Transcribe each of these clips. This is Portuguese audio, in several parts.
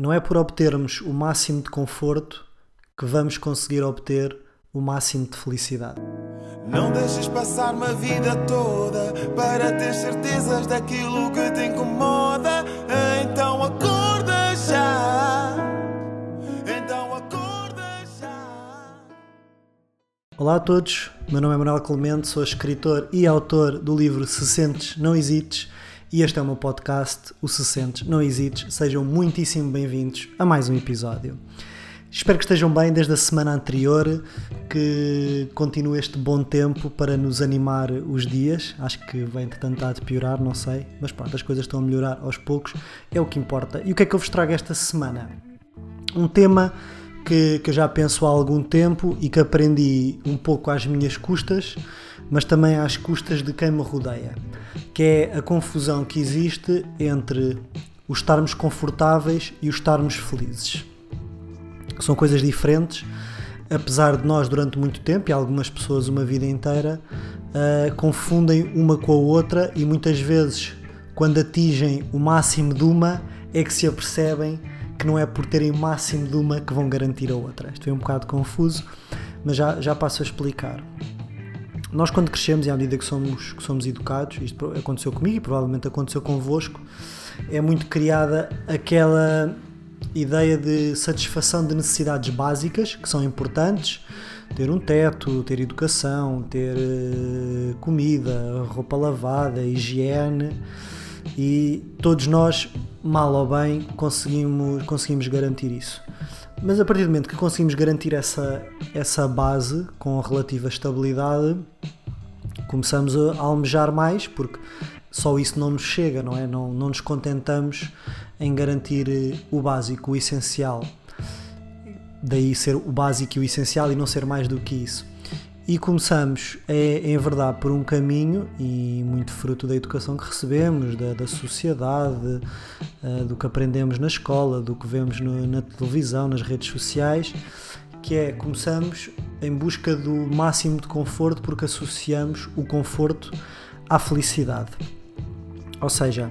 não é por obtermos o máximo de conforto que vamos conseguir obter o máximo de felicidade. Não deixes passar uma vida toda para ter certezas daquilo que te incomoda. Então acorda já. Então acorda já. Olá a todos, meu nome é Manuel Clemente, sou escritor e autor do livro Se Sentes, Não Hesites e este é o meu podcast, o Se Sentes, Não Hesites. Sejam muitíssimo bem-vindos a mais um episódio. Espero que estejam bem desde a semana anterior, que continue este bom tempo para nos animar os dias. Acho que de tentar de piorar, não sei, mas pronto, as coisas estão a melhorar aos poucos, é o que importa. E o que é que eu vos trago esta semana? Um tema que, que eu já penso há algum tempo e que aprendi um pouco às minhas custas, mas também às custas de quem me rodeia, que é a confusão que existe entre o estarmos confortáveis e o estarmos felizes. São coisas diferentes, apesar de nós, durante muito tempo, e algumas pessoas uma vida inteira, uh, confundem uma com a outra e muitas vezes, quando atingem o máximo de uma, é que se apercebem que não é por terem o máximo de uma que vão garantir a outra. Isto um bocado confuso, mas já, já passo a explicar. Nós, quando crescemos e à medida que somos, que somos educados, isto aconteceu comigo e provavelmente aconteceu convosco, é muito criada aquela ideia de satisfação de necessidades básicas que são importantes ter um teto, ter educação, ter uh, comida, roupa lavada, higiene e todos nós, mal ou bem, conseguimos, conseguimos garantir isso. Mas a partir do momento que conseguimos garantir essa, essa base com relativa estabilidade, começamos a almejar mais, porque só isso não nos chega, não é? Não, não nos contentamos em garantir eh, o básico, o essencial. Daí ser o básico e o essencial e não ser mais do que isso. E começamos, é, em verdade, por um caminho e muito fruto da educação que recebemos, da, da sociedade, uh, do que aprendemos na escola, do que vemos no, na televisão, nas redes sociais, que é começamos em busca do máximo de conforto porque associamos o conforto à felicidade. Ou seja,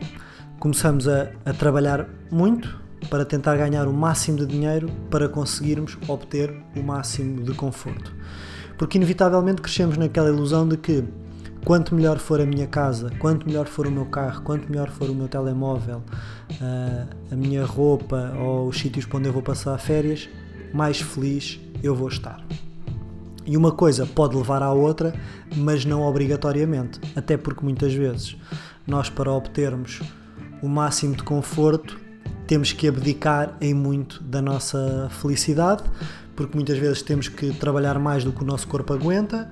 começamos a, a trabalhar muito para tentar ganhar o máximo de dinheiro para conseguirmos obter o máximo de conforto. Porque inevitavelmente crescemos naquela ilusão de que quanto melhor for a minha casa, quanto melhor for o meu carro, quanto melhor for o meu telemóvel, a minha roupa ou os sítios para onde eu vou passar férias, mais feliz eu vou estar. E uma coisa pode levar à outra, mas não obrigatoriamente, até porque muitas vezes nós, para obtermos o máximo de conforto, temos que abdicar em muito da nossa felicidade, porque muitas vezes temos que trabalhar mais do que o nosso corpo aguenta,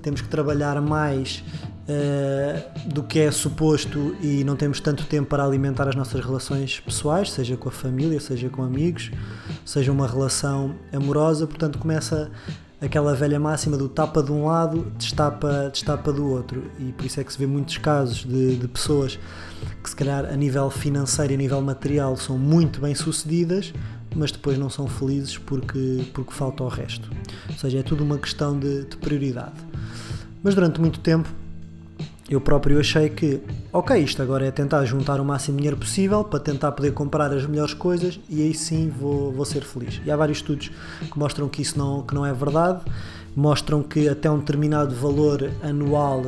temos que trabalhar mais uh, do que é suposto e não temos tanto tempo para alimentar as nossas relações pessoais, seja com a família, seja com amigos, seja uma relação amorosa, portanto começa aquela velha máxima do tapa de um lado, destapa, destapa do outro. E por isso é que se vê muitos casos de, de pessoas que, se calhar, a nível financeiro e a nível material são muito bem sucedidas, mas depois não são felizes porque, porque falta o resto. Ou seja, é tudo uma questão de, de prioridade. Mas durante muito tempo eu próprio achei que, ok, isto agora é tentar juntar o máximo de dinheiro possível para tentar poder comprar as melhores coisas e aí sim vou, vou ser feliz. E há vários estudos que mostram que isso não, que não é verdade, mostram que até um determinado valor anual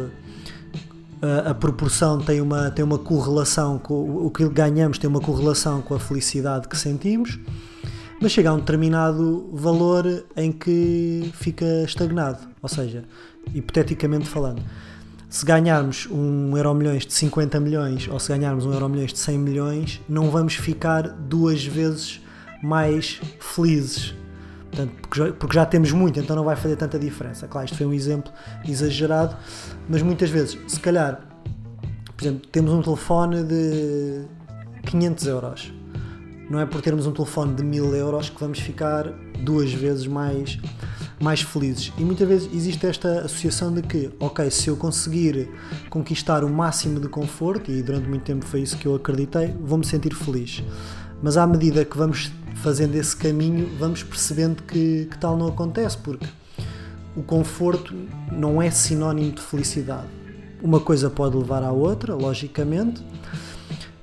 a, a proporção tem uma, tem uma correlação com o que ganhamos, tem uma correlação com a felicidade que sentimos, mas chega a um determinado valor em que fica estagnado. Ou seja, hipoteticamente falando se ganharmos um euro milhões de 50 milhões ou se ganharmos um euro milhões de 100 milhões, não vamos ficar duas vezes mais felizes. Portanto, porque, já, porque já temos muito, então não vai fazer tanta diferença. Claro, isto foi um exemplo exagerado, mas muitas vezes, se calhar, por exemplo, temos um telefone de 500 euros. Não é por termos um telefone de 1000 euros que vamos ficar duas vezes mais mais felizes. E muitas vezes existe esta associação de que, ok, se eu conseguir conquistar o máximo de conforto, e durante muito tempo foi isso que eu acreditei, vou-me sentir feliz. Mas à medida que vamos fazendo esse caminho, vamos percebendo que, que tal não acontece, porque o conforto não é sinónimo de felicidade. Uma coisa pode levar à outra, logicamente,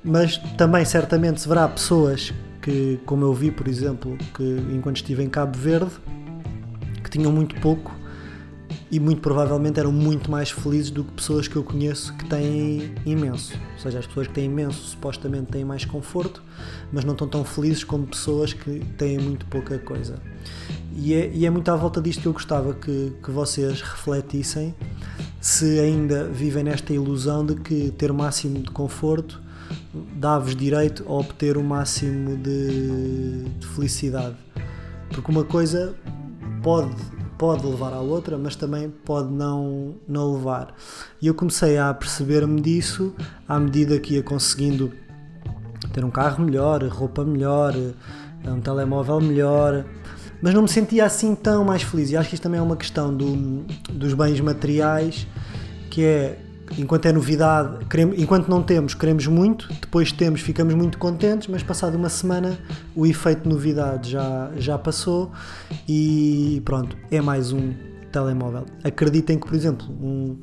mas também certamente se verá pessoas que, como eu vi, por exemplo, que enquanto estive em Cabo Verde, que tinham muito pouco e muito provavelmente eram muito mais felizes do que pessoas que eu conheço que têm imenso. Ou seja, as pessoas que têm imenso supostamente têm mais conforto, mas não estão tão felizes como pessoas que têm muito pouca coisa. E é, e é muito à volta disto que eu gostava que, que vocês refletissem se ainda vivem nesta ilusão de que ter o máximo de conforto dá-vos direito a obter o máximo de, de felicidade. Porque uma coisa pode pode levar à outra, mas também pode não, não levar. E eu comecei a perceber-me disso à medida que ia conseguindo ter um carro melhor, roupa melhor, um telemóvel melhor, mas não me sentia assim tão mais feliz. E acho que isto também é uma questão do, dos bens materiais, que é enquanto é novidade, queremos, enquanto não temos, queremos muito, depois temos, ficamos muito contentes, mas passado uma semana o efeito de novidade já, já passou e pronto, é mais um telemóvel. Acreditem que, por exemplo, um,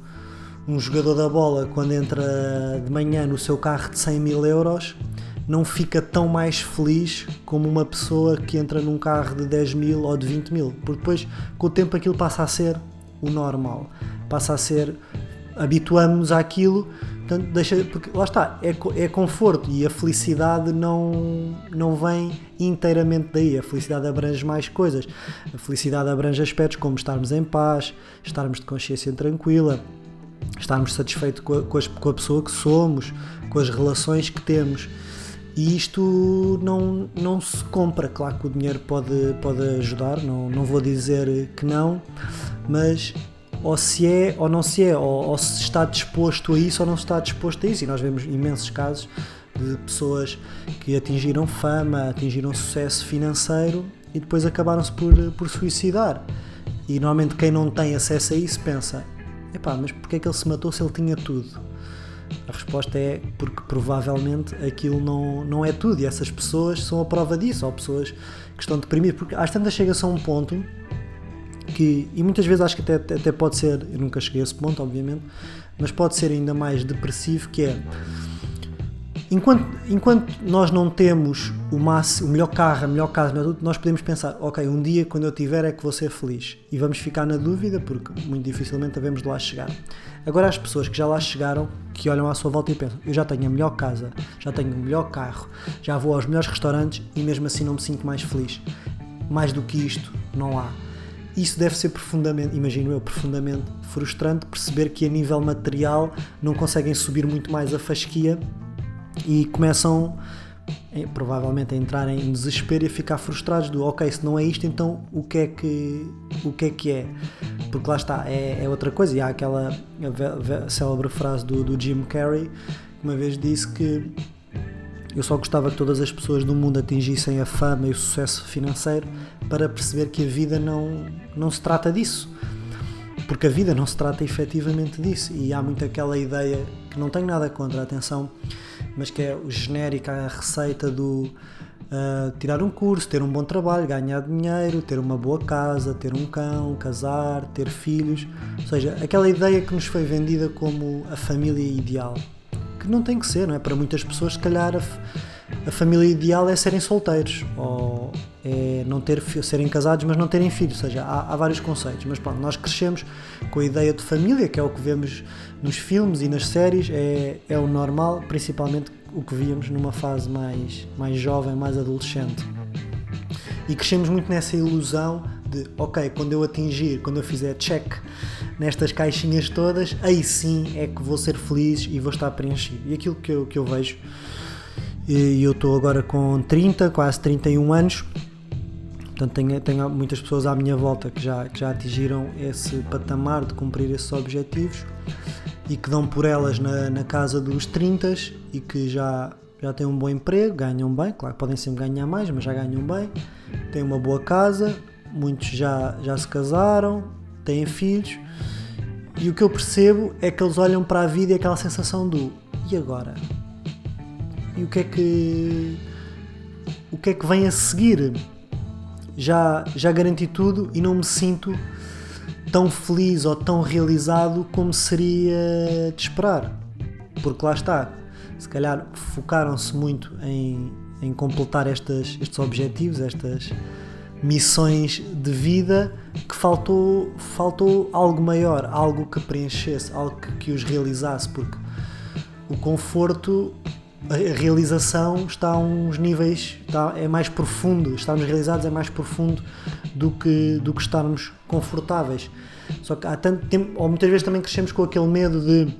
um jogador da bola, quando entra de manhã no seu carro de 100 mil euros, não fica tão mais feliz como uma pessoa que entra num carro de 10 mil ou de 20 mil, porque depois, com o tempo, aquilo passa a ser o normal, passa a ser habituamos-nos àquilo, portanto, deixa, porque lá está, é, é conforto e a felicidade não, não vem inteiramente daí. A felicidade abrange mais coisas. A felicidade abrange aspectos como estarmos em paz, estarmos de consciência tranquila, estarmos satisfeitos com a, com, as, com a pessoa que somos, com as relações que temos. E isto não, não se compra. Claro que o dinheiro pode, pode ajudar, não, não vou dizer que não, mas ou se é ou não se é, ou, ou, se está disposto a isso ou não está disposto a isso. E nós vemos imensos casos de pessoas que atingiram fama, atingiram sucesso financeiro e depois acabaram-se por, por suicidar. E normalmente quem não tem acesso a isso pensa: epá, mas porquê é que ele se matou se ele tinha tudo? A resposta é porque provavelmente aquilo não, não é tudo e essas pessoas são a prova disso, ou pessoas que estão deprimidas, porque às tantas chega-se a um ponto que, e muitas vezes acho que até, até pode ser, eu nunca cheguei a esse ponto, obviamente, mas pode ser ainda mais depressivo, que é enquanto, enquanto nós não temos o, máximo, o melhor carro, a melhor casa, nós podemos pensar, ok, um dia quando eu tiver é que vou ser feliz. E vamos ficar na dúvida, porque muito dificilmente devemos de lá chegar. Agora as pessoas que já lá chegaram, que olham à sua volta e pensam, eu já tenho a melhor casa, já tenho o melhor carro, já vou aos melhores restaurantes e mesmo assim não me sinto mais feliz. Mais do que isto, não há. Isso deve ser profundamente, imagino eu, profundamente frustrante perceber que a nível material não conseguem subir muito mais a fasquia e começam eh, provavelmente a entrar em desespero e a ficar frustrados do ok, se não é isto, então o que é que, o que, é, que é? Porque lá está, é, é outra coisa. E há aquela célebre frase do, do Jim Carrey que uma vez disse que eu só gostava que todas as pessoas do mundo atingissem a fama e o sucesso financeiro para perceber que a vida não, não se trata disso. Porque a vida não se trata efetivamente disso. E há muito aquela ideia que não tenho nada contra, atenção, mas que é o genérico, a receita do uh, tirar um curso, ter um bom trabalho, ganhar dinheiro, ter uma boa casa, ter um cão, casar, ter filhos. Ou seja, aquela ideia que nos foi vendida como a família ideal que não tem que ser, não é? Para muitas pessoas, se calhar, a, a família ideal é serem solteiros ou é não ter, serem casados, mas não terem filhos. Ou seja, há, há, vários conceitos. Mas pronto, nós crescemos com a ideia de família, que é o que vemos nos filmes e nas séries, é, é o normal, principalmente o que víamos numa fase mais, mais jovem, mais adolescente. E crescemos muito nessa ilusão de, ok, quando eu atingir, quando eu fizer check nestas caixinhas todas, aí sim é que vou ser feliz e vou estar preenchido. E aquilo que eu, que eu vejo, e eu estou agora com 30, quase 31 anos, portanto tenho, tenho muitas pessoas à minha volta que já, que já atingiram esse patamar de cumprir esses objetivos e que dão por elas na, na casa dos 30 e que já, já têm um bom emprego, ganham bem, claro podem sempre ganhar mais, mas já ganham bem, têm uma boa casa, muitos já, já se casaram, têm filhos, e o que eu percebo é que eles olham para a vida e aquela sensação do e agora? E o que é que o que é que vem a seguir? Já já garanti tudo e não me sinto tão feliz ou tão realizado como seria de esperar. Porque lá está, se calhar focaram-se muito em, em completar estas, estes objetivos, estas missões de vida, que faltou, faltou algo maior, algo que preenchesse, algo que, que os realizasse, porque o conforto a realização está a uns níveis, está, é mais profundo, estarmos realizados é mais profundo do que, do que estarmos confortáveis. Só que há tanto tempo, ou muitas vezes também crescemos com aquele medo de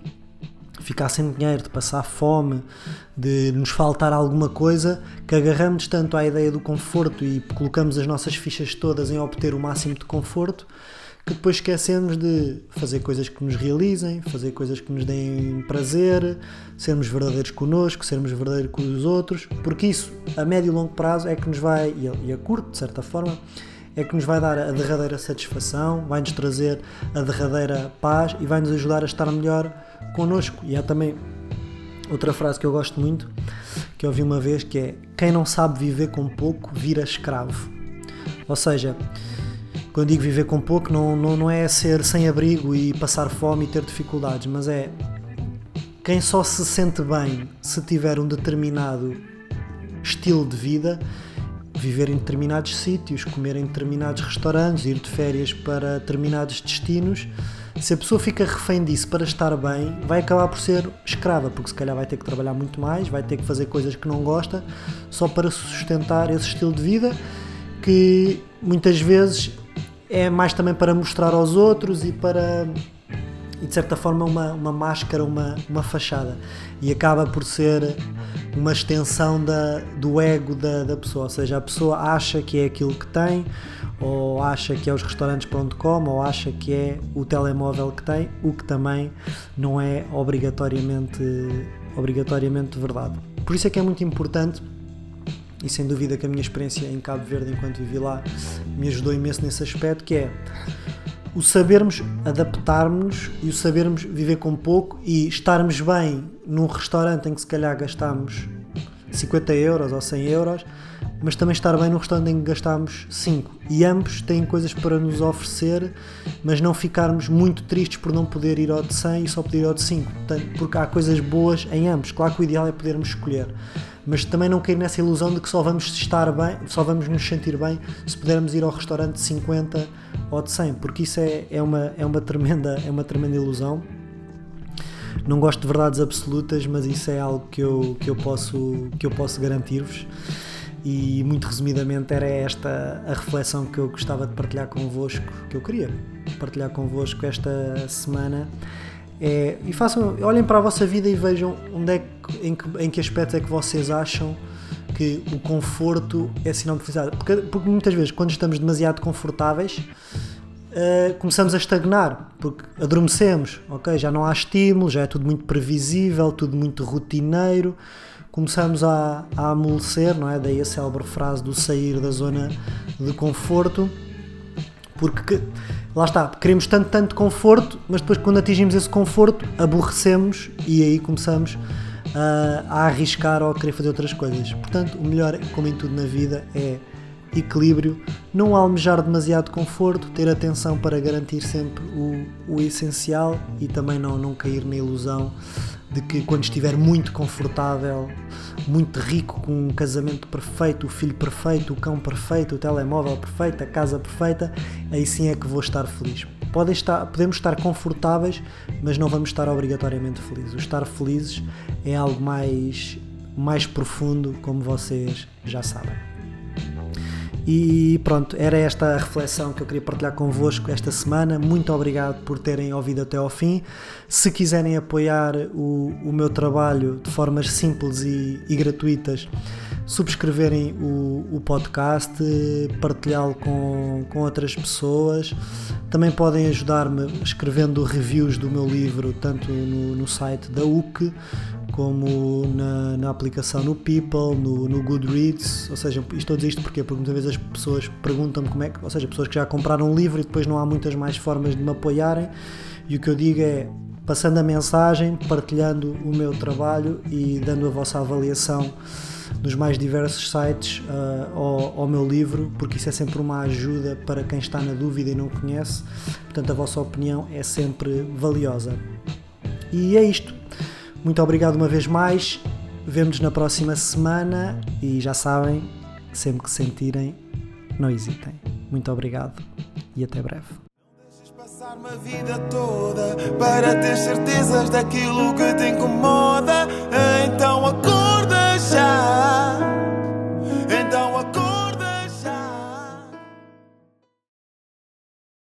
ficar sem dinheiro, de passar fome, de nos faltar alguma coisa, que agarramos tanto à ideia do conforto e colocamos as nossas fichas todas em obter o máximo de conforto que depois esquecemos de fazer coisas que nos realizem, fazer coisas que nos deem prazer, sermos verdadeiros connosco, sermos verdadeiros com os outros, porque isso a médio e longo prazo é que nos vai, e a curto de certa forma, é que nos vai dar a derradeira satisfação, vai nos trazer a derradeira paz e vai nos ajudar a estar melhor connosco. E há também outra frase que eu gosto muito, que ouvi uma vez, que é quem não sabe viver com pouco vira escravo. Ou seja, quando digo viver com pouco, não, não, não é ser sem abrigo e passar fome e ter dificuldades, mas é quem só se sente bem se tiver um determinado estilo de vida, viver em determinados sítios, comer em determinados restaurantes, ir de férias para determinados destinos. Se a pessoa fica refém disso para estar bem, vai acabar por ser escrava, porque se calhar vai ter que trabalhar muito mais, vai ter que fazer coisas que não gosta, só para sustentar esse estilo de vida que muitas vezes é mais também para mostrar aos outros e para e de certa forma uma, uma máscara, uma, uma fachada e acaba por ser uma extensão da, do ego da, da pessoa, ou seja, a pessoa acha que é aquilo que tem ou acha que é os restaurantes.com ou acha que é o telemóvel que tem, o que também não é obrigatoriamente, obrigatoriamente verdade. Por isso é que é muito importante e sem dúvida que a minha experiência em Cabo Verde enquanto vivi lá me ajudou imenso nesse aspecto que é o sabermos adaptarmos e o sabermos viver com pouco e estarmos bem num restaurante em que se calhar gastamos 50 euros ou 100 euros, mas também estar bem num restaurante em que gastamos 5. E ambos têm coisas para nos oferecer, mas não ficarmos muito tristes por não poder ir ao de 100 e só poder ir ao de 5. Porque há coisas boas em ambos. Claro que o ideal é podermos escolher mas também não cair nessa ilusão de que só vamos estar bem, só vamos nos sentir bem se pudermos ir ao restaurante de 50 ou de 100, porque isso é, é, uma, é, uma, tremenda, é uma tremenda ilusão. Não gosto de verdades absolutas, mas isso é algo que eu, que eu posso, que eu posso garantir-vos. E muito resumidamente era esta a reflexão que eu gostava de partilhar convosco, que eu queria partilhar convosco esta semana é, e façam, olhem para a vossa vida e vejam onde é que, em, que, em que aspectos é que vocês acham que o conforto é sinal de felicidade. Porque, porque muitas vezes, quando estamos demasiado confortáveis, uh, começamos a estagnar, porque adormecemos, ok? Já não há estímulo, já é tudo muito previsível, tudo muito rotineiro. Começamos a, a amolecer, não é? Daí a célebre frase do sair da zona de conforto, porque lá está, queremos tanto, tanto conforto, mas depois quando atingimos esse conforto, aborrecemos e aí começamos a, a arriscar ou a querer fazer outras coisas. Portanto, o melhor, como em tudo na vida, é equilíbrio, não almejar demasiado conforto, ter atenção para garantir sempre o, o essencial e também não, não cair na ilusão de que quando estiver muito confortável, muito rico, com um casamento perfeito, o filho perfeito, o cão perfeito, o telemóvel perfeito, a casa perfeita, aí sim é que vou estar feliz. Podem estar, podemos estar confortáveis, mas não vamos estar obrigatoriamente felizes. O estar felizes é algo mais, mais profundo, como vocês já sabem. E pronto, era esta a reflexão que eu queria partilhar convosco esta semana. Muito obrigado por terem ouvido até ao fim. Se quiserem apoiar o, o meu trabalho de formas simples e, e gratuitas, subscreverem o, o podcast, partilhá-lo com, com outras pessoas. Também podem ajudar-me escrevendo reviews do meu livro, tanto no, no site da UC como na, na aplicação no People, no, no, Goodreads, ou seja, estou a dizer isto porque, porque muitas vezes as pessoas perguntam-me como é que, ou seja, pessoas que já compraram um livro e depois não há muitas mais formas de me apoiarem, e o que eu digo é passando a mensagem, partilhando o meu trabalho e dando a vossa avaliação dos mais diversos sites uh, ao, ao, meu livro, porque isso é sempre uma ajuda para quem está na dúvida e não conhece. Portanto, a vossa opinião é sempre valiosa. E é isto. Muito obrigado uma vez mais. Vemo-nos na próxima semana e já sabem, sempre que sentirem, não hesitem. Muito obrigado e até breve passar uma vida toda para ter certezas daquilo que te incomoda. Então... side.